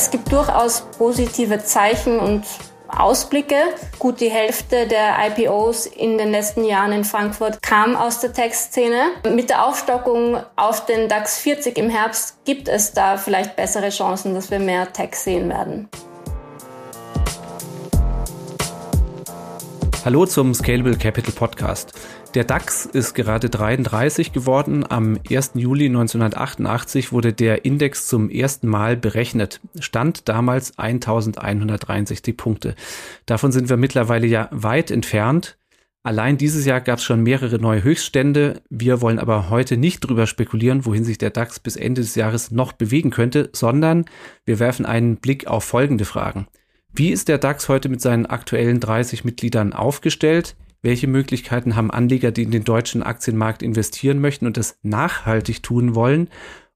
es gibt durchaus positive Zeichen und Ausblicke. Gut die Hälfte der IPOs in den letzten Jahren in Frankfurt kam aus der Tech-Szene. Mit der Aufstockung auf den DAX 40 im Herbst gibt es da vielleicht bessere Chancen, dass wir mehr Tech sehen werden. Hallo zum Scalable Capital Podcast. Der DAX ist gerade 33 geworden. Am 1. Juli 1988 wurde der Index zum ersten Mal berechnet. Stand damals 1163 Punkte. Davon sind wir mittlerweile ja weit entfernt. Allein dieses Jahr gab es schon mehrere neue Höchststände. Wir wollen aber heute nicht drüber spekulieren, wohin sich der DAX bis Ende des Jahres noch bewegen könnte, sondern wir werfen einen Blick auf folgende Fragen. Wie ist der DAX heute mit seinen aktuellen 30 Mitgliedern aufgestellt? Welche Möglichkeiten haben Anleger, die in den deutschen Aktienmarkt investieren möchten und es nachhaltig tun wollen?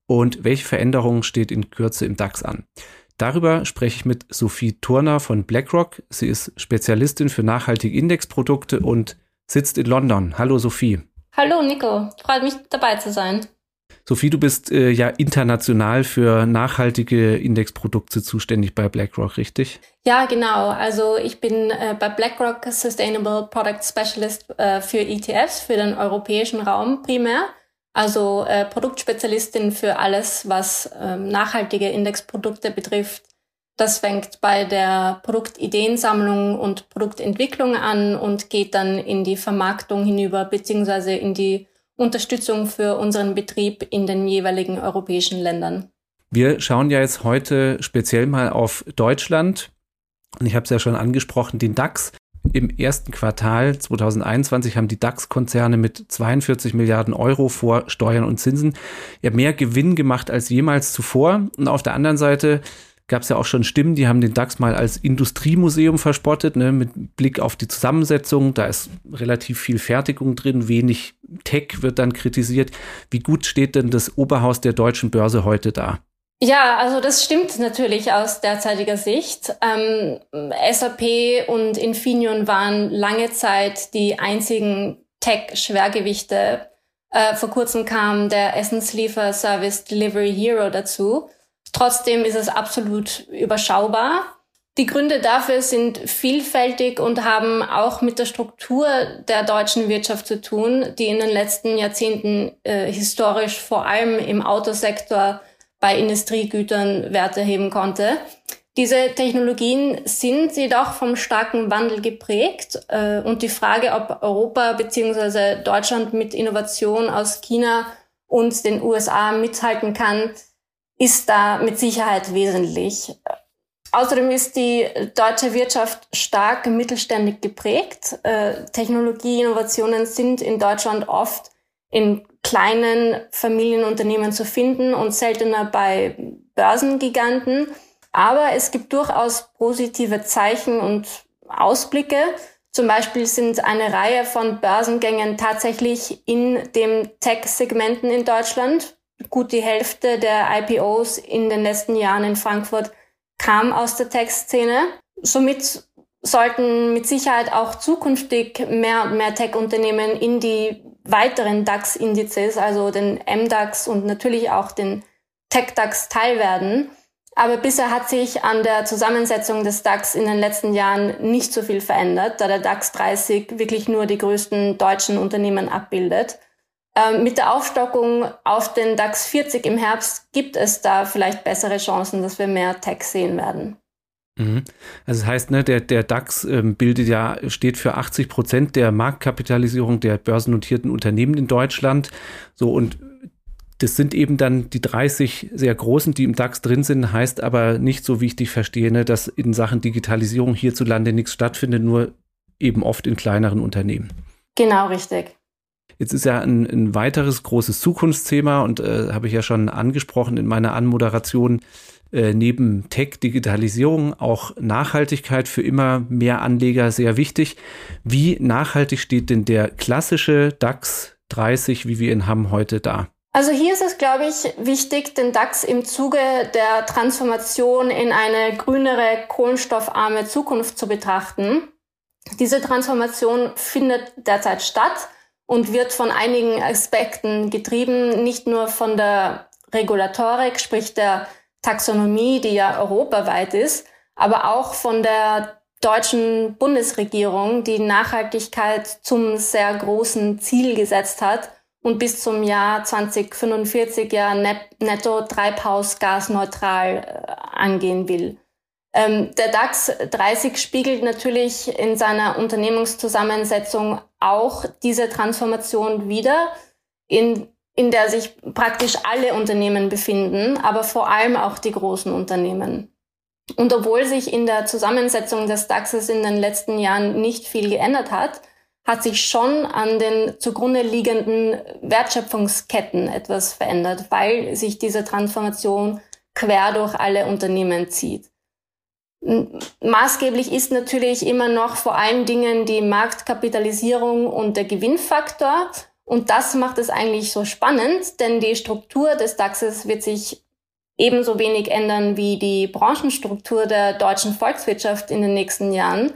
Und welche Veränderungen steht in Kürze im DAX an? Darüber spreche ich mit Sophie Turner von BlackRock. Sie ist Spezialistin für nachhaltige Indexprodukte und sitzt in London. Hallo Sophie. Hallo Nico, freut mich dabei zu sein. Sophie, du bist äh, ja international für nachhaltige Indexprodukte zuständig bei BlackRock, richtig? Ja, genau. Also ich bin äh, bei BlackRock Sustainable Product Specialist äh, für ETFs, für den europäischen Raum primär. Also äh, Produktspezialistin für alles, was ähm, nachhaltige Indexprodukte betrifft. Das fängt bei der Produktideensammlung und Produktentwicklung an und geht dann in die Vermarktung hinüber, beziehungsweise in die Unterstützung für unseren Betrieb in den jeweiligen europäischen Ländern. Wir schauen ja jetzt heute speziell mal auf Deutschland. Und ich habe es ja schon angesprochen, den DAX. Im ersten Quartal 2021 haben die DAX-Konzerne mit 42 Milliarden Euro vor Steuern und Zinsen ja mehr Gewinn gemacht als jemals zuvor. Und auf der anderen Seite gab es ja auch schon Stimmen, die haben den DAX mal als Industriemuseum verspottet, ne, mit Blick auf die Zusammensetzung. Da ist relativ viel Fertigung drin, wenig Tech wird dann kritisiert. Wie gut steht denn das Oberhaus der deutschen Börse heute da? Ja, also das stimmt natürlich aus derzeitiger Sicht. Ähm, SAP und Infineon waren lange Zeit die einzigen Tech-Schwergewichte. Äh, vor kurzem kam der Essenslieferservice Delivery Hero dazu. Trotzdem ist es absolut überschaubar. Die Gründe dafür sind vielfältig und haben auch mit der Struktur der deutschen Wirtschaft zu tun, die in den letzten Jahrzehnten äh, historisch vor allem im Autosektor bei Industriegütern Werte heben konnte. Diese Technologien sind jedoch vom starken Wandel geprägt äh, und die Frage, ob Europa bzw. Deutschland mit Innovation aus China und den USA mithalten kann, ist da mit Sicherheit wesentlich. Außerdem ist die deutsche Wirtschaft stark mittelständig geprägt. Äh, Technologieinnovationen sind in Deutschland oft in kleinen Familienunternehmen zu finden und seltener bei Börsengiganten. Aber es gibt durchaus positive Zeichen und Ausblicke. Zum Beispiel sind eine Reihe von Börsengängen tatsächlich in dem Tech-Segmenten in Deutschland gut die Hälfte der IPOs in den letzten Jahren in Frankfurt kam aus der Tech-Szene. Somit sollten mit Sicherheit auch zukünftig mehr und mehr Tech-Unternehmen in die weiteren DAX-Indizes, also den MDAX und natürlich auch den Tech-DAX teil. Aber bisher hat sich an der Zusammensetzung des DAX in den letzten Jahren nicht so viel verändert, da der DAX 30 wirklich nur die größten deutschen Unternehmen abbildet. Ähm, mit der Aufstockung auf den DAX 40 im Herbst gibt es da vielleicht bessere Chancen, dass wir mehr Tech sehen werden. Mhm. Also das heißt, ne, der, der DAX ähm, bildet ja, steht für 80 Prozent der Marktkapitalisierung der börsennotierten Unternehmen in Deutschland. So und das sind eben dann die 30 sehr großen, die im DAX drin sind, heißt aber nicht so, wie ich dich verstehe, ne, dass in Sachen Digitalisierung hierzulande nichts stattfindet, nur eben oft in kleineren Unternehmen. Genau, richtig. Jetzt ist ja ein, ein weiteres großes Zukunftsthema und äh, habe ich ja schon angesprochen in meiner Anmoderation, äh, neben Tech, Digitalisierung auch Nachhaltigkeit für immer mehr Anleger sehr wichtig. Wie nachhaltig steht denn der klassische DAX 30, wie wir ihn haben, heute da? Also hier ist es, glaube ich, wichtig, den DAX im Zuge der Transformation in eine grünere, kohlenstoffarme Zukunft zu betrachten. Diese Transformation findet derzeit statt und wird von einigen Aspekten getrieben, nicht nur von der Regulatorik, sprich der Taxonomie, die ja europaweit ist, aber auch von der deutschen Bundesregierung, die Nachhaltigkeit zum sehr großen Ziel gesetzt hat und bis zum Jahr 2045 ja netto treibhausgasneutral äh, angehen will. Ähm, der DAX 30 spiegelt natürlich in seiner Unternehmenszusammensetzung auch diese Transformation wider, in, in der sich praktisch alle Unternehmen befinden, aber vor allem auch die großen Unternehmen. Und obwohl sich in der Zusammensetzung des DAXes in den letzten Jahren nicht viel geändert hat, hat sich schon an den zugrunde liegenden Wertschöpfungsketten etwas verändert, weil sich diese Transformation quer durch alle Unternehmen zieht. Maßgeblich ist natürlich immer noch vor allen Dingen die Marktkapitalisierung und der Gewinnfaktor. Und das macht es eigentlich so spannend, denn die Struktur des DAXes wird sich ebenso wenig ändern wie die Branchenstruktur der deutschen Volkswirtschaft in den nächsten Jahren.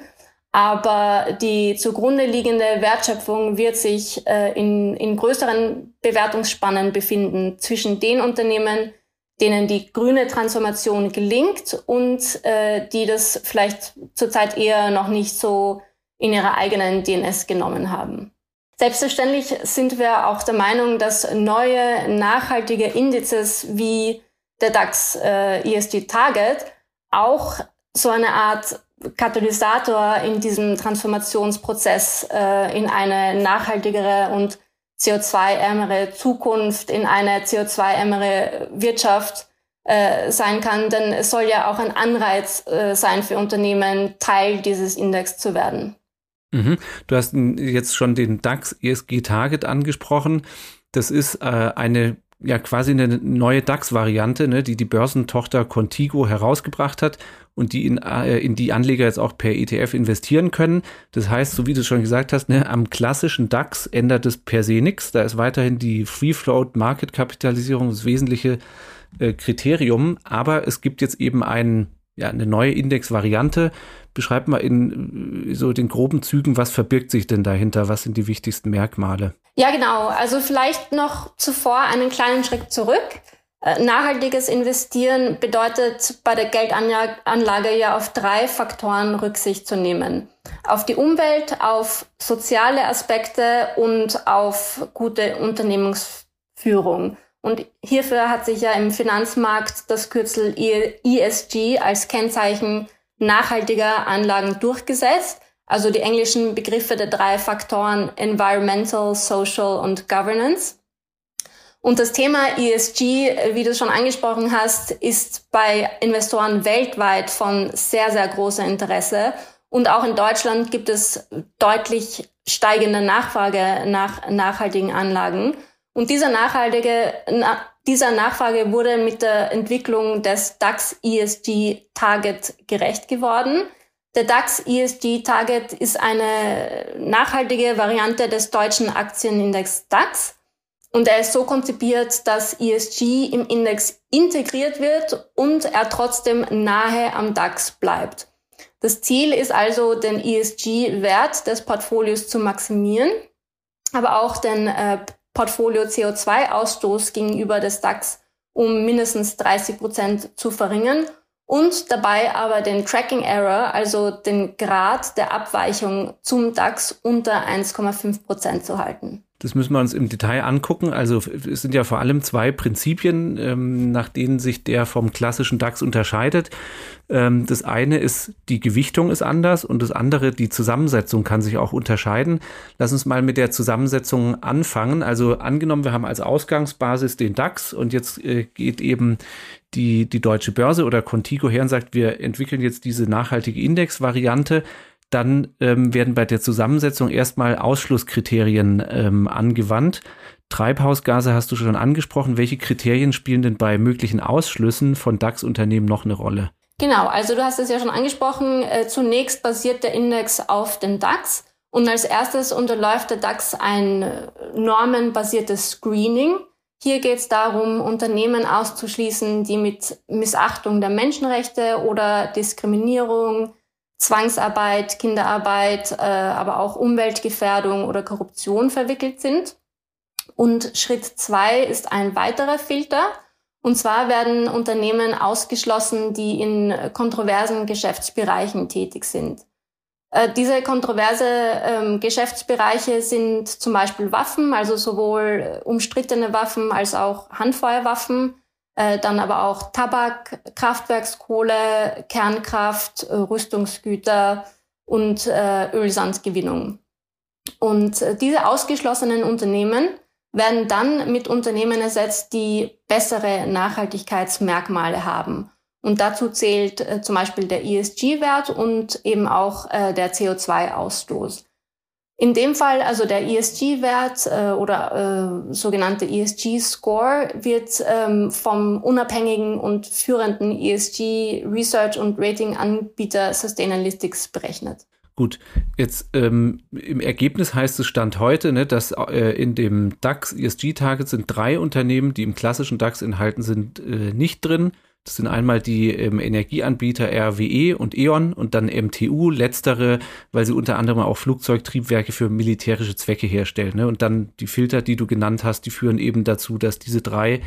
Aber die zugrunde liegende Wertschöpfung wird sich äh, in, in größeren Bewertungsspannen befinden zwischen den Unternehmen, denen die grüne Transformation gelingt und äh, die das vielleicht zurzeit eher noch nicht so in ihrer eigenen DNS genommen haben. Selbstverständlich sind wir auch der Meinung, dass neue nachhaltige Indizes wie der DAX äh, ESG Target auch so eine Art Katalysator in diesem Transformationsprozess äh, in eine nachhaltigere und CO2-ärmere Zukunft, in eine CO2-ärmere Wirtschaft äh, sein kann, denn es soll ja auch ein Anreiz äh, sein für Unternehmen, Teil dieses Index zu werden. Mhm. Du hast jetzt schon den DAX ESG Target angesprochen. Das ist äh, eine ja quasi eine neue DAX-Variante, ne, die die Börsentochter Contigo herausgebracht hat und die in, äh, in die Anleger jetzt auch per ETF investieren können. Das heißt, so wie du schon gesagt hast, ne, am klassischen DAX ändert es per se nichts. Da ist weiterhin die Free Float Market Kapitalisierung das wesentliche äh, Kriterium, aber es gibt jetzt eben ein, ja, eine neue Index-Variante. Beschreib mal in äh, so den groben Zügen, was verbirgt sich denn dahinter? Was sind die wichtigsten Merkmale? Ja, genau. Also vielleicht noch zuvor einen kleinen Schritt zurück. Äh, nachhaltiges Investieren bedeutet bei der Geldanlage ja auf drei Faktoren Rücksicht zu nehmen. Auf die Umwelt, auf soziale Aspekte und auf gute Unternehmensführung. Und hierfür hat sich ja im Finanzmarkt das Kürzel ESG als Kennzeichen nachhaltiger Anlagen durchgesetzt. Also die englischen Begriffe der drei Faktoren Environmental, Social und Governance. Und das Thema ESG, wie du schon angesprochen hast, ist bei Investoren weltweit von sehr, sehr großem Interesse. Und auch in Deutschland gibt es deutlich steigende Nachfrage nach nachhaltigen Anlagen. Und dieser nachhaltige, na, dieser Nachfrage wurde mit der Entwicklung des DAX ESG Target gerecht geworden. Der DAX ESG Target ist eine nachhaltige Variante des deutschen Aktienindex DAX. Und er ist so konzipiert, dass ESG im Index integriert wird und er trotzdem nahe am DAX bleibt. Das Ziel ist also, den ESG-Wert des Portfolios zu maximieren, aber auch den äh, Portfolio CO2-Ausstoß gegenüber des DAX um mindestens 30 Prozent zu verringern und dabei aber den Tracking Error, also den Grad der Abweichung zum DAX unter 1,5 Prozent zu halten. Das müssen wir uns im Detail angucken. Also es sind ja vor allem zwei Prinzipien, ähm, nach denen sich der vom klassischen DAX unterscheidet. Ähm, das eine ist, die Gewichtung ist anders und das andere, die Zusammensetzung kann sich auch unterscheiden. Lass uns mal mit der Zusammensetzung anfangen. Also angenommen, wir haben als Ausgangsbasis den DAX und jetzt äh, geht eben die, die deutsche Börse oder Contigo her und sagt, wir entwickeln jetzt diese nachhaltige Indexvariante dann ähm, werden bei der Zusammensetzung erstmal Ausschlusskriterien ähm, angewandt. Treibhausgase hast du schon angesprochen. Welche Kriterien spielen denn bei möglichen Ausschlüssen von DAX-Unternehmen noch eine Rolle? Genau, also du hast es ja schon angesprochen. Äh, zunächst basiert der Index auf dem DAX und als erstes unterläuft der DAX ein äh, normenbasiertes Screening. Hier geht es darum, Unternehmen auszuschließen, die mit Missachtung der Menschenrechte oder Diskriminierung, Zwangsarbeit, Kinderarbeit, äh, aber auch Umweltgefährdung oder Korruption verwickelt sind. Und Schritt zwei ist ein weiterer Filter. Und zwar werden Unternehmen ausgeschlossen, die in kontroversen Geschäftsbereichen tätig sind. Äh, diese kontroverse ähm, Geschäftsbereiche sind zum Beispiel Waffen, also sowohl umstrittene Waffen als auch Handfeuerwaffen, äh, dann aber auch Tabak, Kraftwerkskohle, Kernkraft, äh, Rüstungsgüter und äh, Ölsandgewinnung. Und diese ausgeschlossenen Unternehmen werden dann mit Unternehmen ersetzt, die bessere Nachhaltigkeitsmerkmale haben. Und dazu zählt äh, zum Beispiel der ESG-Wert und eben auch äh, der CO2-Ausstoß. In dem Fall, also der ESG-Wert äh, oder äh, sogenannte ESG-Score, wird ähm, vom unabhängigen und führenden ESG-Research- und Rating-Anbieter Sustainalytics berechnet. Gut, jetzt ähm, im Ergebnis heißt es Stand heute, ne, dass äh, in dem DAX ESG-Target sind drei Unternehmen, die im klassischen DAX enthalten sind, äh, nicht drin. Das sind einmal die ähm, Energieanbieter RWE und E.ON und dann MTU, letztere, weil sie unter anderem auch Flugzeugtriebwerke für militärische Zwecke herstellen. Ne? Und dann die Filter, die du genannt hast, die führen eben dazu, dass diese drei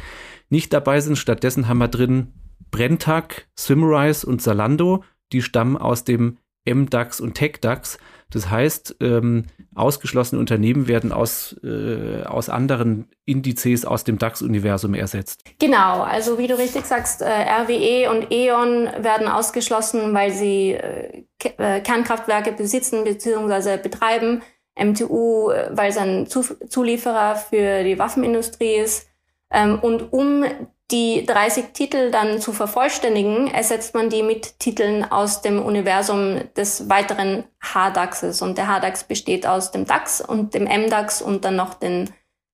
nicht dabei sind. Stattdessen haben wir drin Brenntag, Simrise und Salando. Die stammen aus dem MDAX und TechDAX. Das heißt, ähm, ausgeschlossene Unternehmen werden aus, äh, aus anderen Indizes aus dem DAX-Universum ersetzt. Genau, also wie du richtig sagst, äh, RWE und E.ON werden ausgeschlossen, weil sie äh, äh Kernkraftwerke besitzen bzw. betreiben. MTU, äh, weil es ein Zulieferer für die Waffenindustrie ist. Ähm, und um die 30 Titel dann zu vervollständigen, ersetzt man die mit Titeln aus dem Universum des weiteren H-DAXes. Und der H-DAX besteht aus dem DAX und dem M-DAX und dann noch den,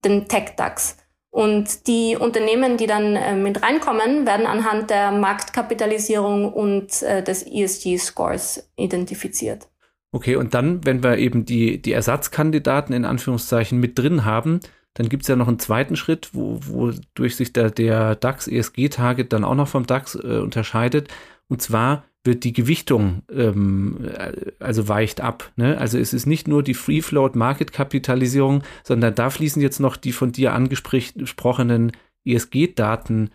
dem Tech-DAX. Und die Unternehmen, die dann äh, mit reinkommen, werden anhand der Marktkapitalisierung und äh, des ESG-Scores identifiziert. Okay, und dann, wenn wir eben die, die Ersatzkandidaten in Anführungszeichen mit drin haben, dann gibt es ja noch einen zweiten Schritt, wo, wodurch sich der, der DAX ESG-Target dann auch noch vom DAX äh, unterscheidet. Und zwar wird die Gewichtung, ähm, also weicht ab. Ne? Also es ist nicht nur die Free Float Market Kapitalisierung, sondern da fließen jetzt noch die von dir angesprochenen ESG-Daten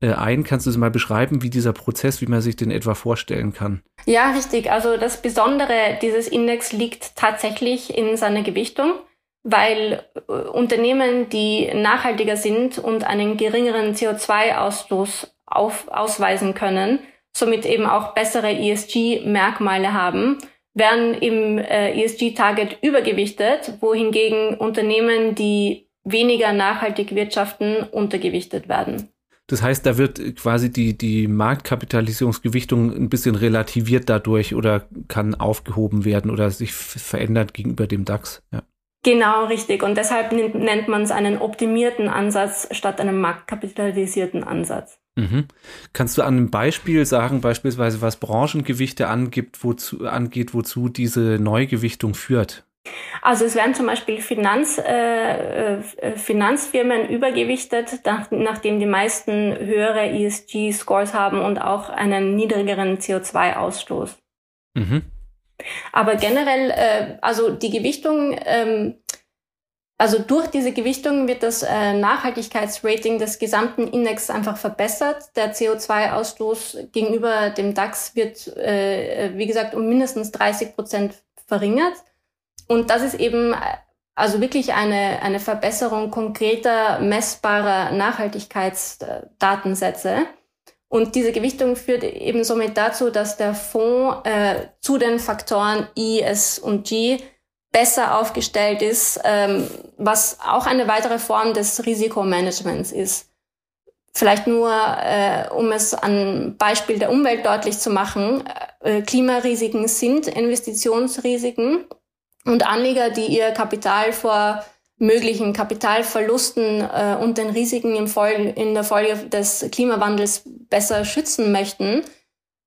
äh, ein. Kannst du es mal beschreiben, wie dieser Prozess, wie man sich den etwa vorstellen kann? Ja, richtig. Also das Besondere dieses Index liegt tatsächlich in seiner Gewichtung weil äh, Unternehmen, die nachhaltiger sind und einen geringeren CO2-Ausstoß auf, ausweisen können, somit eben auch bessere ESG-Merkmale haben, werden im äh, ESG-Target übergewichtet, wohingegen Unternehmen, die weniger nachhaltig wirtschaften, untergewichtet werden. Das heißt, da wird quasi die, die Marktkapitalisierungsgewichtung ein bisschen relativiert dadurch oder kann aufgehoben werden oder sich verändert gegenüber dem DAX. Ja. Genau, richtig. Und deshalb nennt man es einen optimierten Ansatz statt einem marktkapitalisierten Ansatz. Mhm. Kannst du an einem Beispiel sagen, beispielsweise was Branchengewichte angibt, wozu, angeht, wozu diese Neugewichtung führt? Also es werden zum Beispiel Finanz, äh, äh Finanzfirmen übergewichtet, nach, nachdem die meisten höhere ESG-Scores haben und auch einen niedrigeren CO2-Ausstoß. Mhm. Aber generell, äh, also die Gewichtung, ähm, also durch diese Gewichtung wird das äh, Nachhaltigkeitsrating des gesamten Index einfach verbessert. Der CO2-Ausstoß gegenüber dem DAX wird, äh, wie gesagt, um mindestens 30 Prozent verringert. Und das ist eben also wirklich eine, eine Verbesserung konkreter, messbarer Nachhaltigkeitsdatensätze. Und diese Gewichtung führt eben somit dazu, dass der Fonds äh, zu den Faktoren I, S und G besser aufgestellt ist, ähm, was auch eine weitere Form des Risikomanagements ist. Vielleicht nur, äh, um es an Beispiel der Umwelt deutlich zu machen, äh, Klimarisiken sind Investitionsrisiken und Anleger, die ihr Kapital vor möglichen Kapitalverlusten äh, und den Risiken im Folge, in der Folge des Klimawandels besser schützen möchten,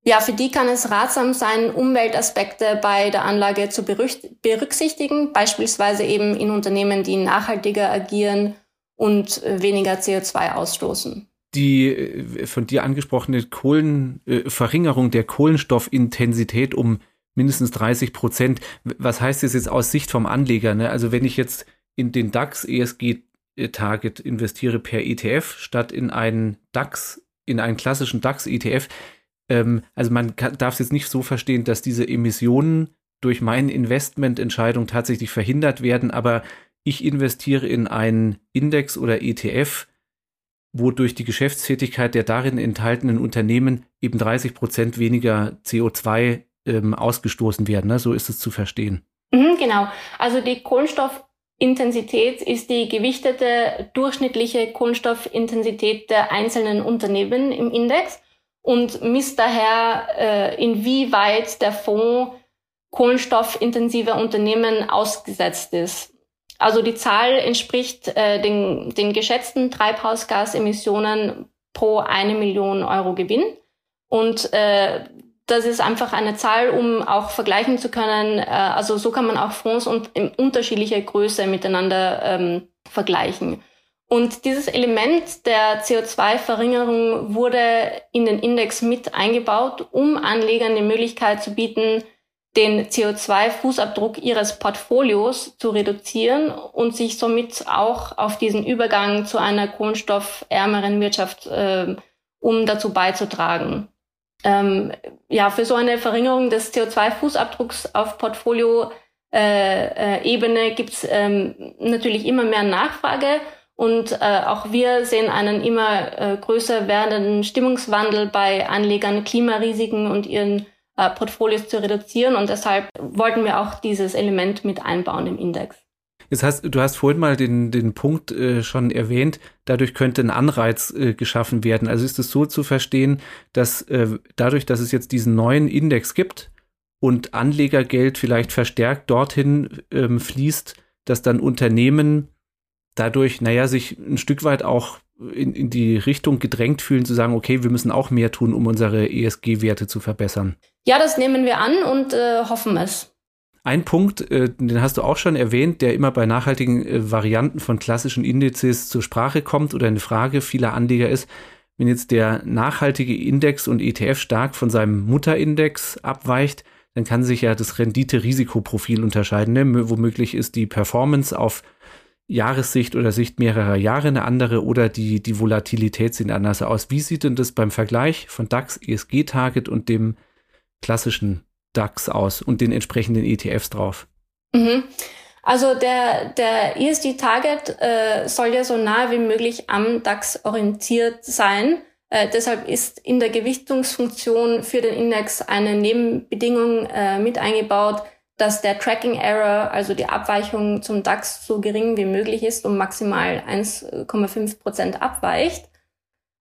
ja, für die kann es ratsam sein, Umweltaspekte bei der Anlage zu berücksichtigen, beispielsweise eben in Unternehmen, die nachhaltiger agieren und weniger CO2 ausstoßen. Die äh, von dir angesprochene Kohlen, äh, der Kohlenstoffintensität um mindestens 30 Prozent. Was heißt das jetzt aus Sicht vom Anleger? Ne? Also wenn ich jetzt in den DAX ESG Target investiere per ETF statt in einen DAX, in einen klassischen DAX-ETF. Ähm, also man darf es jetzt nicht so verstehen, dass diese Emissionen durch meine Investmententscheidung tatsächlich verhindert werden, aber ich investiere in einen Index oder ETF, wo durch die Geschäftstätigkeit der darin enthaltenen Unternehmen eben 30 Prozent weniger CO2 ähm, ausgestoßen werden. Ne? So ist es zu verstehen. Mhm, genau. Also die Kohlenstoffintensität ist die gewichtete durchschnittliche Kohlenstoffintensität der einzelnen Unternehmen im Index und misst daher, äh, inwieweit der Fonds kohlenstoffintensive Unternehmen ausgesetzt ist. Also die Zahl entspricht äh, den, den geschätzten Treibhausgasemissionen pro eine Million Euro Gewinn. Und äh, das ist einfach eine Zahl, um auch vergleichen zu können. Äh, also so kann man auch Fonds und in unterschiedlicher Größe miteinander ähm, vergleichen. Und dieses Element der CO2-Verringerung wurde in den Index mit eingebaut, um Anlegern die Möglichkeit zu bieten, den CO2-Fußabdruck ihres Portfolios zu reduzieren und sich somit auch auf diesen Übergang zu einer kohlenstoffärmeren Wirtschaft, äh, um dazu beizutragen. Ähm, ja, für so eine Verringerung des CO2-Fußabdrucks auf Portfolio-Ebene äh, äh, gibt es ähm, natürlich immer mehr Nachfrage und äh, auch wir sehen einen immer äh, größer werdenden Stimmungswandel bei Anlegern, Klimarisiken und ihren äh, Portfolios zu reduzieren. Und deshalb wollten wir auch dieses Element mit einbauen im Index. Das heißt, du hast vorhin mal den, den Punkt äh, schon erwähnt, dadurch könnte ein Anreiz äh, geschaffen werden. Also ist es so zu verstehen, dass äh, dadurch, dass es jetzt diesen neuen Index gibt und Anlegergeld vielleicht verstärkt dorthin ähm, fließt, dass dann Unternehmen dadurch, naja, sich ein Stück weit auch in, in die Richtung gedrängt fühlen, zu sagen, okay, wir müssen auch mehr tun, um unsere ESG-Werte zu verbessern. Ja, das nehmen wir an und äh, hoffen es. Ein Punkt, äh, den hast du auch schon erwähnt, der immer bei nachhaltigen äh, Varianten von klassischen Indizes zur Sprache kommt oder eine Frage vieler Anleger ist, wenn jetzt der nachhaltige Index und ETF stark von seinem Mutterindex abweicht, dann kann sich ja das Rendite-Risikoprofil unterscheiden. Ne? Womöglich ist die Performance auf Jahressicht oder Sicht mehrerer Jahre eine andere oder die, die Volatilität sieht anders aus. Wie sieht denn das beim Vergleich von DAX, ESG-Target und dem klassischen DAX aus und den entsprechenden ETFs drauf? Mhm. Also der, der ESG-Target äh, soll ja so nah wie möglich am DAX orientiert sein. Äh, deshalb ist in der Gewichtungsfunktion für den Index eine Nebenbedingung äh, mit eingebaut, dass der Tracking Error, also die Abweichung zum DAX, so gering wie möglich ist, um maximal 1,5 Prozent abweicht.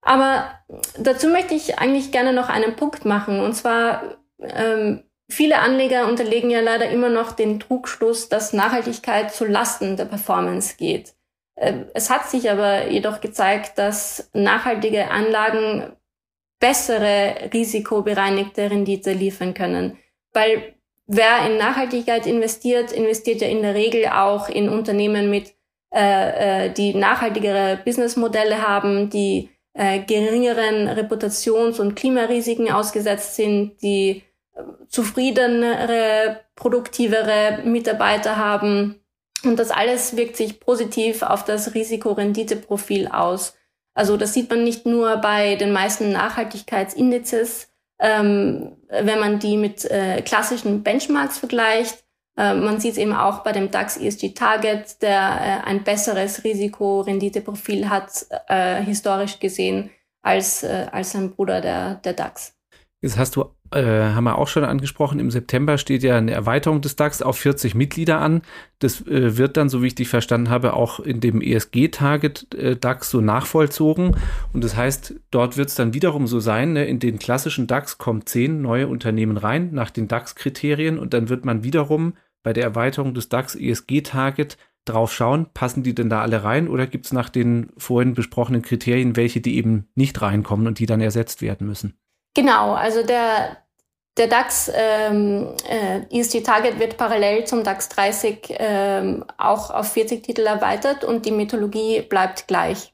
Aber dazu möchte ich eigentlich gerne noch einen Punkt machen. Und zwar, ähm, viele Anleger unterlegen ja leider immer noch den Trugschluss, dass Nachhaltigkeit zu Lasten der Performance geht. Äh, es hat sich aber jedoch gezeigt, dass nachhaltige Anlagen bessere risikobereinigte Rendite liefern können. Weil wer in Nachhaltigkeit investiert, investiert ja in der Regel auch in Unternehmen mit, äh, äh, die nachhaltigere Businessmodelle haben, die äh, geringeren Reputations- und Klimarisiken ausgesetzt sind, die zufriedenere, produktivere Mitarbeiter haben. Und das alles wirkt sich positiv auf das Risikorenditeprofil aus. Also das sieht man nicht nur bei den meisten Nachhaltigkeitsindizes, ähm, wenn man die mit äh, klassischen Benchmarks vergleicht. Äh, man sieht es eben auch bei dem DAX ESG Target, der äh, ein besseres Risiko-Rendite-Profil hat, äh, historisch gesehen, als, äh, als sein Bruder der, der DAX. Jetzt hast du, äh, haben wir auch schon angesprochen, im September steht ja eine Erweiterung des DAX auf 40 Mitglieder an. Das äh, wird dann, so wie ich dich verstanden habe, auch in dem ESG-Target äh, DAX so nachvollzogen. Und das heißt, dort wird es dann wiederum so sein, ne, in den klassischen DAX kommen zehn neue Unternehmen rein nach den DAX-Kriterien und dann wird man wiederum bei der Erweiterung des DAX ESG-Target drauf schauen, passen die denn da alle rein oder gibt es nach den vorhin besprochenen Kriterien welche, die eben nicht reinkommen und die dann ersetzt werden müssen? Genau, also der, der DAX ähm, äh, ESG Target wird parallel zum DAX 30 ähm, auch auf 40 Titel erweitert und die Methodologie bleibt gleich.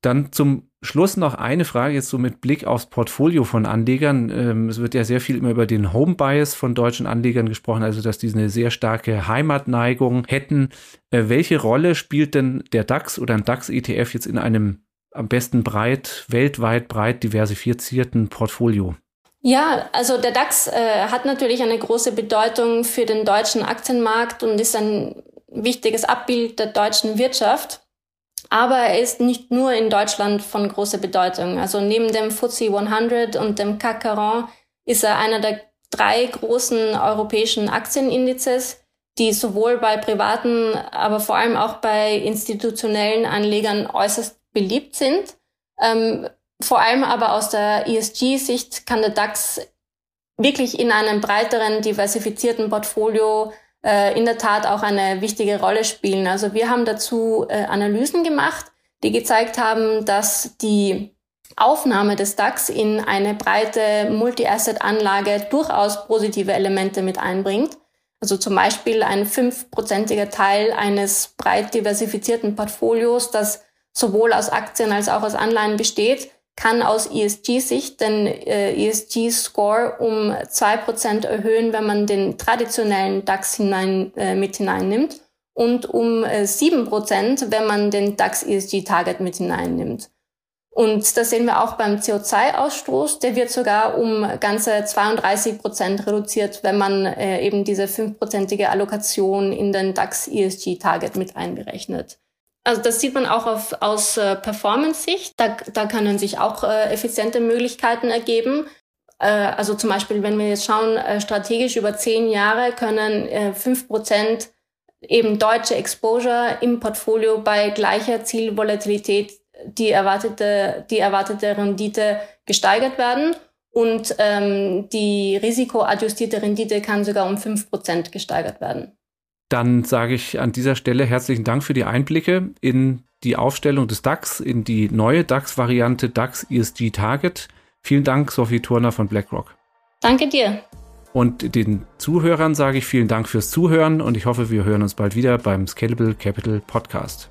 Dann zum Schluss noch eine Frage jetzt so mit Blick aufs Portfolio von Anlegern. Ähm, es wird ja sehr viel immer über den Home Bias von deutschen Anlegern gesprochen, also dass die eine sehr starke Heimatneigung hätten. Äh, welche Rolle spielt denn der DAX oder ein DAX-ETF jetzt in einem am besten breit, weltweit breit diversifizierten Portfolio? Ja, also der DAX äh, hat natürlich eine große Bedeutung für den deutschen Aktienmarkt und ist ein wichtiges Abbild der deutschen Wirtschaft. Aber er ist nicht nur in Deutschland von großer Bedeutung. Also neben dem FTSE 100 und dem CAC 40 ist er einer der drei großen europäischen Aktienindizes, die sowohl bei privaten, aber vor allem auch bei institutionellen Anlegern äußerst beliebt sind. Ähm, vor allem aber aus der ESG-Sicht kann der DAX wirklich in einem breiteren, diversifizierten Portfolio äh, in der Tat auch eine wichtige Rolle spielen. Also wir haben dazu äh, Analysen gemacht, die gezeigt haben, dass die Aufnahme des DAX in eine breite Multi-Asset-Anlage durchaus positive Elemente mit einbringt. Also zum Beispiel ein fünfprozentiger Teil eines breit diversifizierten Portfolios, das sowohl aus Aktien als auch aus Anleihen besteht, kann aus ESG-Sicht den äh, ESG-Score um zwei Prozent erhöhen, wenn man den traditionellen DAX hinein, äh, mit hineinnimmt und um äh, sieben Prozent, wenn man den DAX ESG-Target mit hineinnimmt. Und das sehen wir auch beim CO2-Ausstoß. Der wird sogar um ganze 32 Prozent reduziert, wenn man äh, eben diese fünfprozentige Allokation in den DAX ESG-Target mit einberechnet. Also das sieht man auch auf, aus äh, Performance-Sicht. Da, da können sich auch äh, effiziente Möglichkeiten ergeben. Äh, also zum Beispiel, wenn wir jetzt schauen, äh, strategisch über zehn Jahre können äh, fünf Prozent eben deutsche Exposure im Portfolio bei gleicher Zielvolatilität die erwartete, die erwartete Rendite gesteigert werden. Und ähm, die risikoadjustierte Rendite kann sogar um fünf Prozent gesteigert werden. Dann sage ich an dieser Stelle herzlichen Dank für die Einblicke in die Aufstellung des DAX, in die neue DAX-Variante DAX ESG Target. Vielen Dank, Sophie Turner von BlackRock. Danke dir. Und den Zuhörern sage ich vielen Dank fürs Zuhören und ich hoffe, wir hören uns bald wieder beim Scalable Capital Podcast.